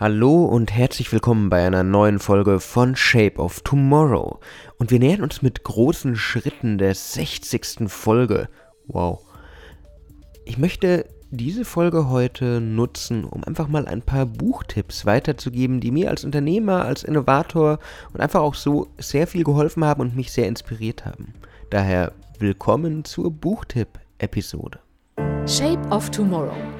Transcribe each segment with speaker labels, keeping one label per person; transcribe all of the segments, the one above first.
Speaker 1: Hallo und herzlich willkommen bei einer neuen Folge von Shape of Tomorrow. Und wir nähern uns mit großen Schritten der 60. Folge. Wow. Ich möchte diese Folge heute nutzen, um einfach mal ein paar Buchtipps weiterzugeben, die mir als Unternehmer, als Innovator und einfach auch so sehr viel geholfen haben und mich sehr inspiriert haben. Daher willkommen zur Buchtipp-Episode.
Speaker 2: Shape of Tomorrow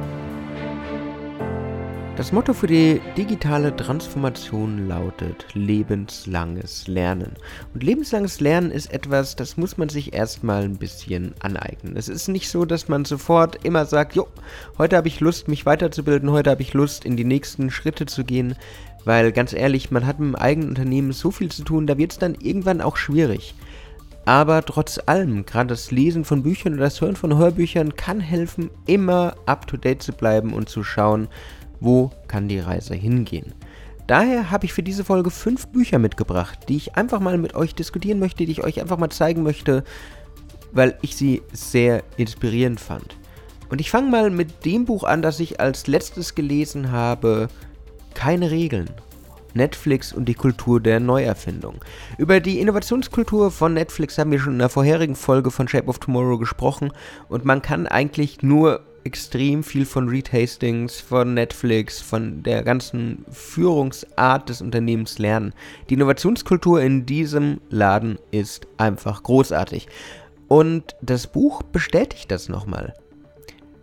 Speaker 1: Das Motto für die digitale Transformation lautet lebenslanges Lernen. Und lebenslanges Lernen ist etwas, das muss man sich erstmal ein bisschen aneignen. Es ist nicht so, dass man sofort immer sagt, jo, heute habe ich Lust, mich weiterzubilden, heute habe ich Lust, in die nächsten Schritte zu gehen. Weil ganz ehrlich, man hat mit dem eigenen Unternehmen so viel zu tun, da wird es dann irgendwann auch schwierig. Aber trotz allem, gerade das Lesen von Büchern oder das Hören von Hörbüchern kann helfen, immer up-to-date zu bleiben und zu schauen, wo kann die Reise hingehen. Daher habe ich für diese Folge fünf Bücher mitgebracht, die ich einfach mal mit euch diskutieren möchte, die ich euch einfach mal zeigen möchte, weil ich sie sehr inspirierend fand. Und ich fange mal mit dem Buch an, das ich als letztes gelesen habe, keine Regeln. Netflix und die Kultur der Neuerfindung. Über die Innovationskultur von Netflix haben wir schon in der vorherigen Folge von Shape of Tomorrow gesprochen und man kann eigentlich nur extrem viel von Reed Hastings, von Netflix, von der ganzen Führungsart des Unternehmens lernen. Die Innovationskultur in diesem Laden ist einfach großartig. Und das Buch bestätigt das nochmal.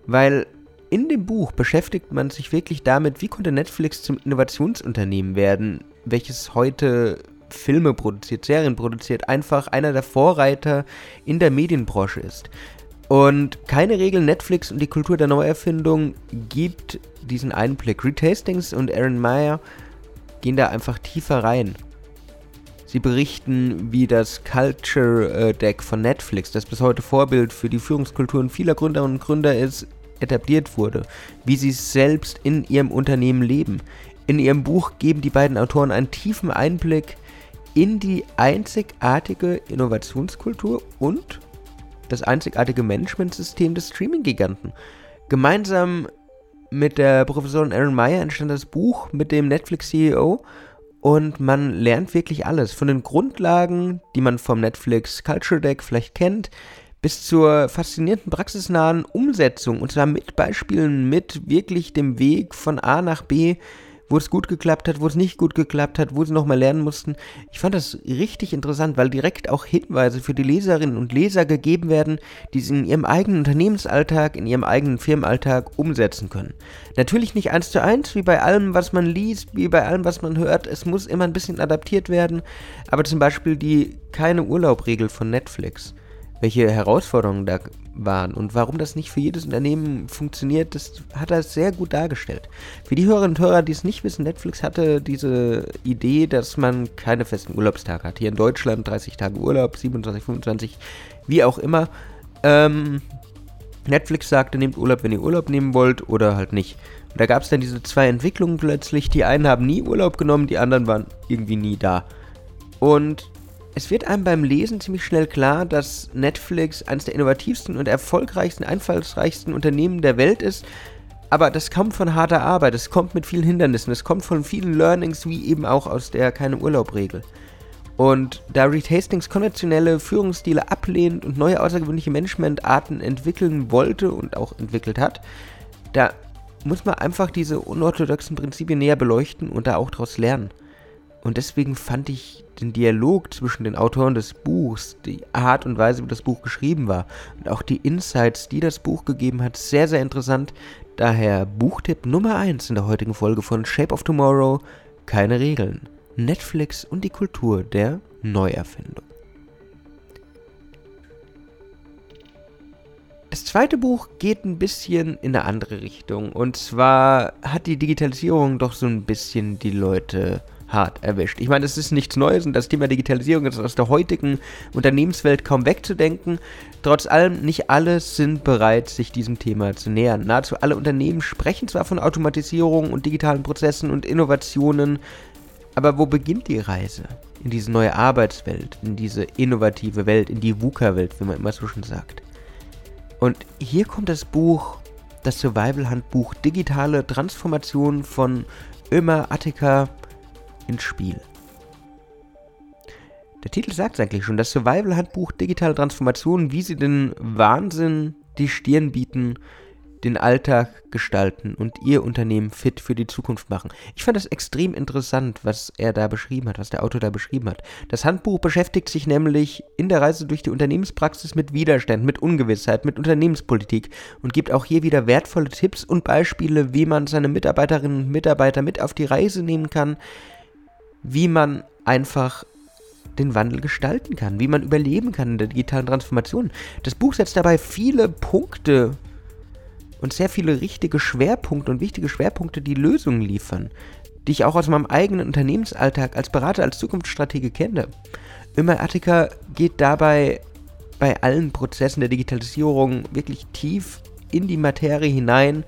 Speaker 1: Weil in dem Buch beschäftigt man sich wirklich damit, wie konnte Netflix zum Innovationsunternehmen werden, welches heute Filme produziert, Serien produziert, einfach einer der Vorreiter in der Medienbranche ist. Und keine Regel Netflix und die Kultur der Neuerfindung gibt diesen Einblick. Reed Hastings und Aaron Meyer gehen da einfach tiefer rein. Sie berichten, wie das Culture äh, Deck von Netflix, das bis heute Vorbild für die Führungskulturen vieler Gründerinnen und Gründer ist, etabliert wurde, wie sie selbst in ihrem Unternehmen leben. In ihrem Buch geben die beiden Autoren einen tiefen Einblick in die einzigartige Innovationskultur und das einzigartige Managementsystem des Streaming-Giganten. Gemeinsam mit der Professorin Aaron Meyer entstand das Buch mit dem Netflix-CEO und man lernt wirklich alles. Von den Grundlagen, die man vom Netflix Culture Deck vielleicht kennt, bis zur faszinierenden praxisnahen Umsetzung und zwar mit Beispielen, mit wirklich dem Weg von A nach B, wo es gut geklappt hat, wo es nicht gut geklappt hat, wo sie nochmal lernen mussten. Ich fand das richtig interessant, weil direkt auch Hinweise für die Leserinnen und Leser gegeben werden, die sie in ihrem eigenen Unternehmensalltag, in ihrem eigenen Firmenalltag umsetzen können. Natürlich nicht eins zu eins, wie bei allem, was man liest, wie bei allem, was man hört. Es muss immer ein bisschen adaptiert werden, aber zum Beispiel die keine Urlaubregel von Netflix welche Herausforderungen da waren und warum das nicht für jedes Unternehmen funktioniert, das hat er sehr gut dargestellt. Für die Hörerinnen und Hörer, die es nicht wissen, Netflix hatte diese Idee, dass man keine festen Urlaubstage hat. Hier in Deutschland 30 Tage Urlaub, 27, 25, wie auch immer. Ähm, Netflix sagte, nehmt Urlaub, wenn ihr Urlaub nehmen wollt oder halt nicht. Und da gab es dann diese zwei Entwicklungen plötzlich. Die einen haben nie Urlaub genommen, die anderen waren irgendwie nie da. Und es wird einem beim Lesen ziemlich schnell klar, dass Netflix eines der innovativsten und erfolgreichsten, einfallsreichsten Unternehmen der Welt ist. Aber das kommt von harter Arbeit, es kommt mit vielen Hindernissen, es kommt von vielen Learnings, wie eben auch aus der keine Urlaubregel. Und da Reed Hastings konventionelle Führungsstile ablehnt und neue außergewöhnliche Managementarten entwickeln wollte und auch entwickelt hat, da muss man einfach diese unorthodoxen Prinzipien näher beleuchten und da auch daraus lernen. Und deswegen fand ich den Dialog zwischen den Autoren des Buchs, die Art und Weise, wie das Buch geschrieben war und auch die Insights, die das Buch gegeben hat, sehr, sehr interessant. Daher Buchtipp Nummer 1 in der heutigen Folge von Shape of Tomorrow, keine Regeln. Netflix und die Kultur der Neuerfindung. Das zweite Buch geht ein bisschen in eine andere Richtung. Und zwar hat die Digitalisierung doch so ein bisschen die Leute hart erwischt. Ich meine, es ist nichts Neues und das Thema Digitalisierung ist aus der heutigen Unternehmenswelt kaum wegzudenken. Trotz allem, nicht alle sind bereit, sich diesem Thema zu nähern. Nahezu alle Unternehmen sprechen zwar von Automatisierung und digitalen Prozessen und Innovationen, Aber wo beginnt die Reise? In diese neue Arbeitswelt, in diese innovative Welt, in die VUCA-Welt, wie man immer so schön sagt. Und hier kommt das Buch, das Survival-Handbuch Digitale Transformation von Ömer Attika ins Spiel. Der Titel sagt es eigentlich schon, das Survival-Handbuch Digitale Transformation, wie sie den Wahnsinn die Stirn bieten den Alltag gestalten und ihr Unternehmen fit für die Zukunft machen. Ich fand das extrem interessant, was er da beschrieben hat, was der Autor da beschrieben hat. Das Handbuch beschäftigt sich nämlich in der Reise durch die Unternehmenspraxis mit Widerstand, mit Ungewissheit, mit Unternehmenspolitik und gibt auch hier wieder wertvolle Tipps und Beispiele, wie man seine Mitarbeiterinnen und Mitarbeiter mit auf die Reise nehmen kann, wie man einfach den Wandel gestalten kann, wie man überleben kann in der digitalen Transformation. Das Buch setzt dabei viele Punkte und sehr viele richtige Schwerpunkte und wichtige Schwerpunkte, die Lösungen liefern, die ich auch aus meinem eigenen Unternehmensalltag als Berater, als Zukunftsstratege kenne. Immer Attica geht dabei bei allen Prozessen der Digitalisierung wirklich tief in die Materie hinein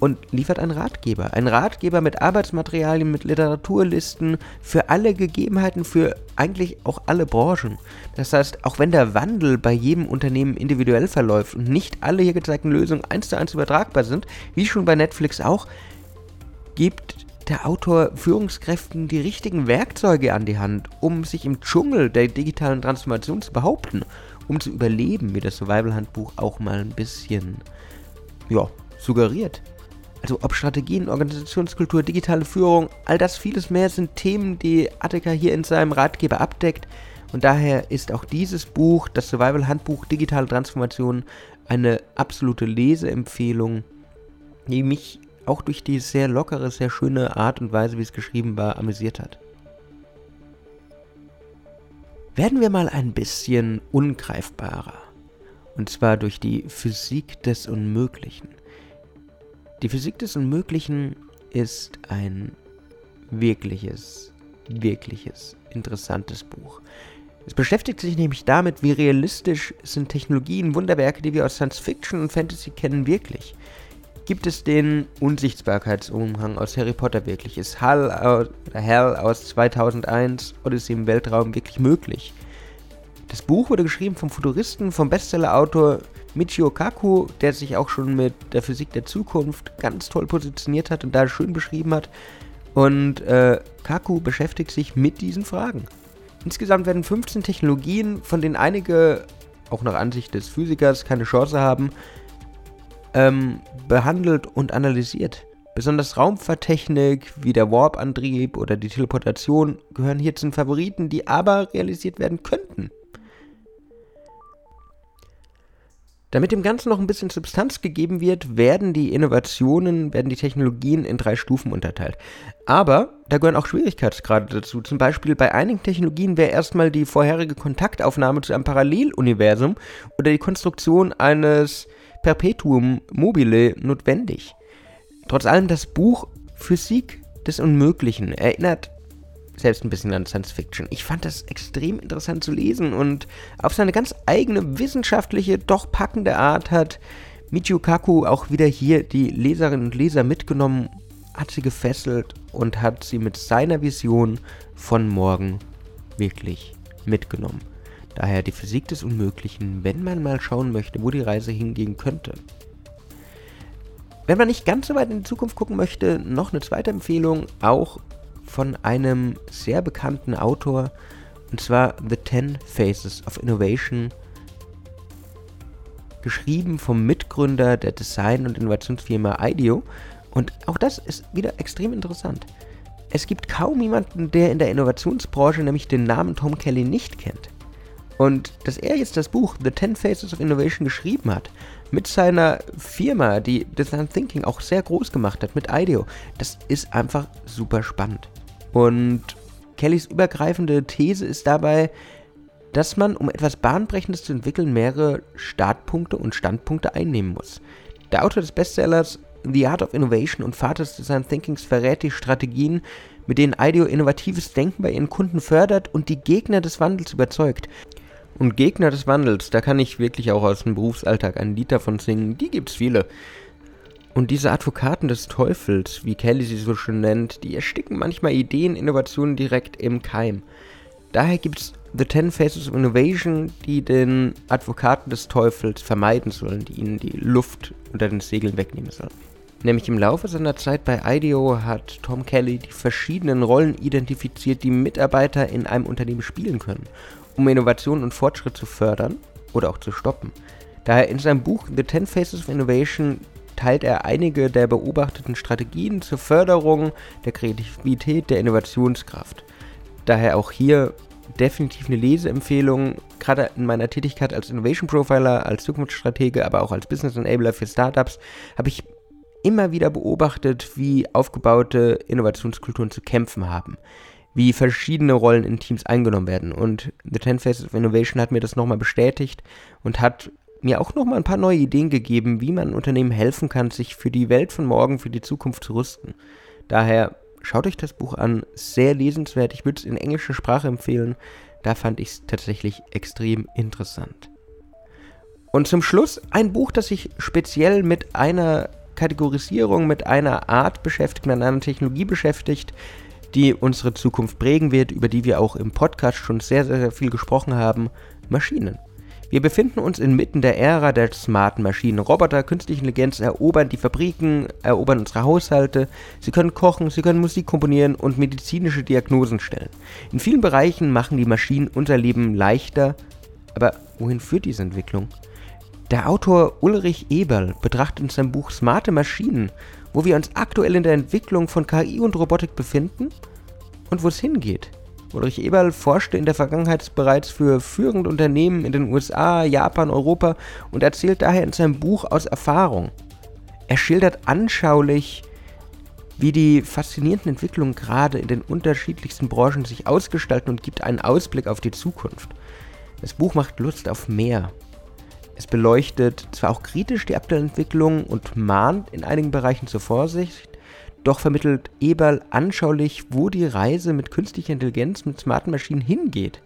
Speaker 1: und liefert einen Ratgeber. Ein Ratgeber mit Arbeitsmaterialien, mit Literaturlisten für alle Gegebenheiten, für eigentlich auch alle Branchen. Das heißt, auch wenn der Wandel bei jedem Unternehmen individuell verläuft und nicht alle hier gezeigten Lösungen eins zu eins übertragbar sind, wie schon bei Netflix auch, gibt der Autor Führungskräften die richtigen Werkzeuge an die Hand, um sich im Dschungel der digitalen Transformation zu behaupten, um zu überleben, wie das Survival-Handbuch auch mal ein bisschen, ja, suggeriert. Also ob Strategien, Organisationskultur, digitale Führung, all das vieles mehr sind Themen, die Attica hier in seinem Ratgeber abdeckt. Und daher ist auch dieses Buch, das Survival Handbuch Digitale Transformation, eine absolute Leseempfehlung, die mich auch durch die sehr lockere, sehr schöne Art und Weise, wie es geschrieben war, amüsiert hat. Werden wir mal ein bisschen ungreifbarer. Und zwar durch die Physik des Unmöglichen. Die Physik des Unmöglichen ist ein wirkliches, wirkliches, interessantes Buch. Es beschäftigt sich nämlich damit, wie realistisch sind Technologien, Wunderwerke, die wir aus Science Fiction und Fantasy kennen, wirklich. Gibt es den Unsichtbarkeitsumhang aus Harry Potter wirklich? Ist Hal, Hell aus 2001 Odyssey im Weltraum wirklich möglich? Das Buch wurde geschrieben vom Futuristen, vom Bestsellerautor Michio Kaku, der sich auch schon mit der Physik der Zukunft ganz toll positioniert hat und da schön beschrieben hat. Und äh, Kaku beschäftigt sich mit diesen Fragen. Insgesamt werden 15 Technologien, von denen einige, auch nach Ansicht des Physikers, keine Chance haben, ähm, behandelt und analysiert. Besonders Raumfahrttechnik wie der Warp-Antrieb oder die Teleportation gehören hier zu den Favoriten, die aber realisiert werden könnten. Damit dem Ganzen noch ein bisschen Substanz gegeben wird, werden die Innovationen, werden die Technologien in drei Stufen unterteilt. Aber da gehören auch Schwierigkeitsgrade dazu. Zum Beispiel bei einigen Technologien wäre erstmal die vorherige Kontaktaufnahme zu einem Paralleluniversum oder die Konstruktion eines Perpetuum mobile notwendig. Trotz allem das Buch Physik des Unmöglichen erinnert selbst ein bisschen an Science Fiction. Ich fand das extrem interessant zu lesen und auf seine ganz eigene wissenschaftliche, doch packende Art hat Michio Kaku auch wieder hier die Leserinnen und Leser mitgenommen, hat sie gefesselt und hat sie mit seiner Vision von morgen wirklich mitgenommen. Daher die Physik des Unmöglichen, wenn man mal schauen möchte, wo die Reise hingehen könnte. Wenn man nicht ganz so weit in die Zukunft gucken möchte, noch eine zweite Empfehlung, auch von einem sehr bekannten Autor, und zwar The Ten Faces of Innovation, geschrieben vom Mitgründer der Design- und Innovationsfirma IDEO. Und auch das ist wieder extrem interessant. Es gibt kaum jemanden, der in der Innovationsbranche nämlich den Namen Tom Kelly nicht kennt. Und dass er jetzt das Buch The Ten Faces of Innovation geschrieben hat, mit seiner Firma, die Design Thinking auch sehr groß gemacht hat, mit IDEO, das ist einfach super spannend. Und Kellys übergreifende These ist dabei, dass man, um etwas Bahnbrechendes zu entwickeln, mehrere Startpunkte und Standpunkte einnehmen muss. Der Autor des Bestsellers The Art of Innovation und Vater des Design Thinkings verrät die Strategien, mit denen IDEO innovatives Denken bei ihren Kunden fördert und die Gegner des Wandels überzeugt. Und Gegner des Wandels, da kann ich wirklich auch aus dem Berufsalltag ein Lied davon singen, die gibt's viele. Und diese Advokaten des Teufels, wie Kelly sie so schön nennt, die ersticken manchmal Ideen, Innovationen direkt im Keim. Daher gibt es The Ten Faces of Innovation, die den Advokaten des Teufels vermeiden sollen, die ihnen die Luft unter den Segeln wegnehmen sollen. Nämlich im Laufe seiner Zeit bei IDEO hat Tom Kelly die verschiedenen Rollen identifiziert, die Mitarbeiter in einem Unternehmen spielen können, um Innovation und Fortschritt zu fördern oder auch zu stoppen. Daher in seinem Buch The Ten Faces of Innovation teilt er einige der beobachteten Strategien zur Förderung der Kreativität, der Innovationskraft. Daher auch hier definitiv eine Leseempfehlung, gerade in meiner Tätigkeit als Innovation Profiler, als Zukunftsstratege, aber auch als Business Enabler für Startups, habe ich immer wieder beobachtet, wie aufgebaute Innovationskulturen zu kämpfen haben, wie verschiedene Rollen in Teams eingenommen werden. Und The Ten Faces of Innovation hat mir das nochmal bestätigt und hat mir auch nochmal ein paar neue Ideen gegeben, wie man Unternehmen helfen kann, sich für die Welt von morgen, für die Zukunft zu rüsten. Daher schaut euch das Buch an, sehr lesenswert. Ich würde es in englischer Sprache empfehlen. Da fand ich es tatsächlich extrem interessant. Und zum Schluss ein Buch, das sich speziell mit einer Kategorisierung, mit einer Art beschäftigt, mit einer Technologie beschäftigt, die unsere Zukunft prägen wird, über die wir auch im Podcast schon sehr, sehr, sehr viel gesprochen haben, Maschinen. Wir befinden uns inmitten der Ära der smarten Maschinen. Roboter, künstliche Intelligenz erobern die Fabriken, erobern unsere Haushalte. Sie können kochen, sie können Musik komponieren und medizinische Diagnosen stellen. In vielen Bereichen machen die Maschinen unser Leben leichter. Aber wohin führt diese Entwicklung? Der Autor Ulrich Eberl betrachtet in seinem Buch Smarte Maschinen, wo wir uns aktuell in der Entwicklung von KI und Robotik befinden und wo es hingeht. Ulrich Eberl forschte in der Vergangenheit bereits für führende Unternehmen in den USA, Japan, Europa und erzählt daher in seinem Buch aus Erfahrung. Er schildert anschaulich, wie die faszinierenden Entwicklungen gerade in den unterschiedlichsten Branchen sich ausgestalten und gibt einen Ausblick auf die Zukunft. Das Buch macht Lust auf mehr. Es beleuchtet zwar auch kritisch die aktuellen Entwicklungen und mahnt in einigen Bereichen zur Vorsicht, doch vermittelt Eberl anschaulich, wo die Reise mit künstlicher Intelligenz, mit smarten Maschinen hingeht.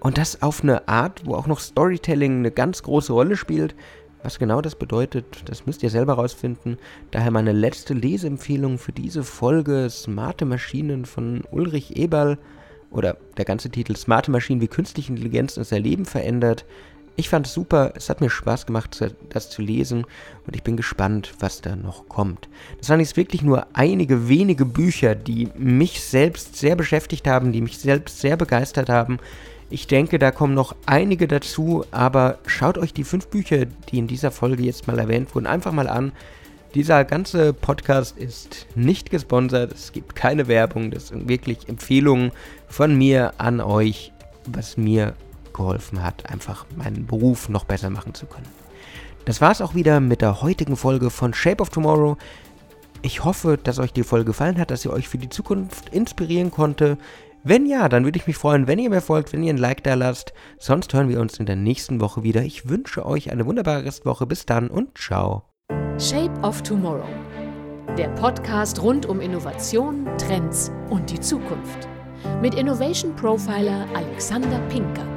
Speaker 1: Und das auf eine Art, wo auch noch Storytelling eine ganz große Rolle spielt. Was genau das bedeutet, das müsst ihr selber rausfinden. Daher meine letzte Leseempfehlung für diese Folge Smarte Maschinen von Ulrich Eberl oder der ganze Titel Smarte Maschinen, wie künstliche Intelligenz unser Leben verändert. Ich fand es super, es hat mir Spaß gemacht, das zu lesen und ich bin gespannt, was da noch kommt. Das waren jetzt wirklich nur einige wenige Bücher, die mich selbst sehr beschäftigt haben, die mich selbst sehr begeistert haben. Ich denke, da kommen noch einige dazu, aber schaut euch die fünf Bücher, die in dieser Folge jetzt mal erwähnt wurden, einfach mal an. Dieser ganze Podcast ist nicht gesponsert, es gibt keine Werbung, das sind wirklich Empfehlungen von mir an euch, was mir geholfen hat, einfach meinen Beruf noch besser machen zu können. Das war es auch wieder mit der heutigen Folge von Shape of Tomorrow. Ich hoffe, dass euch die Folge gefallen hat, dass sie euch für die Zukunft inspirieren konnte. Wenn ja, dann würde ich mich freuen, wenn ihr mir folgt, wenn ihr ein Like da lasst. Sonst hören wir uns in der nächsten Woche wieder. Ich wünsche euch eine wunderbare Restwoche. Bis dann und ciao.
Speaker 2: Shape of Tomorrow. Der Podcast rund um Innovation, Trends und die Zukunft. Mit Innovation Profiler Alexander Pinker.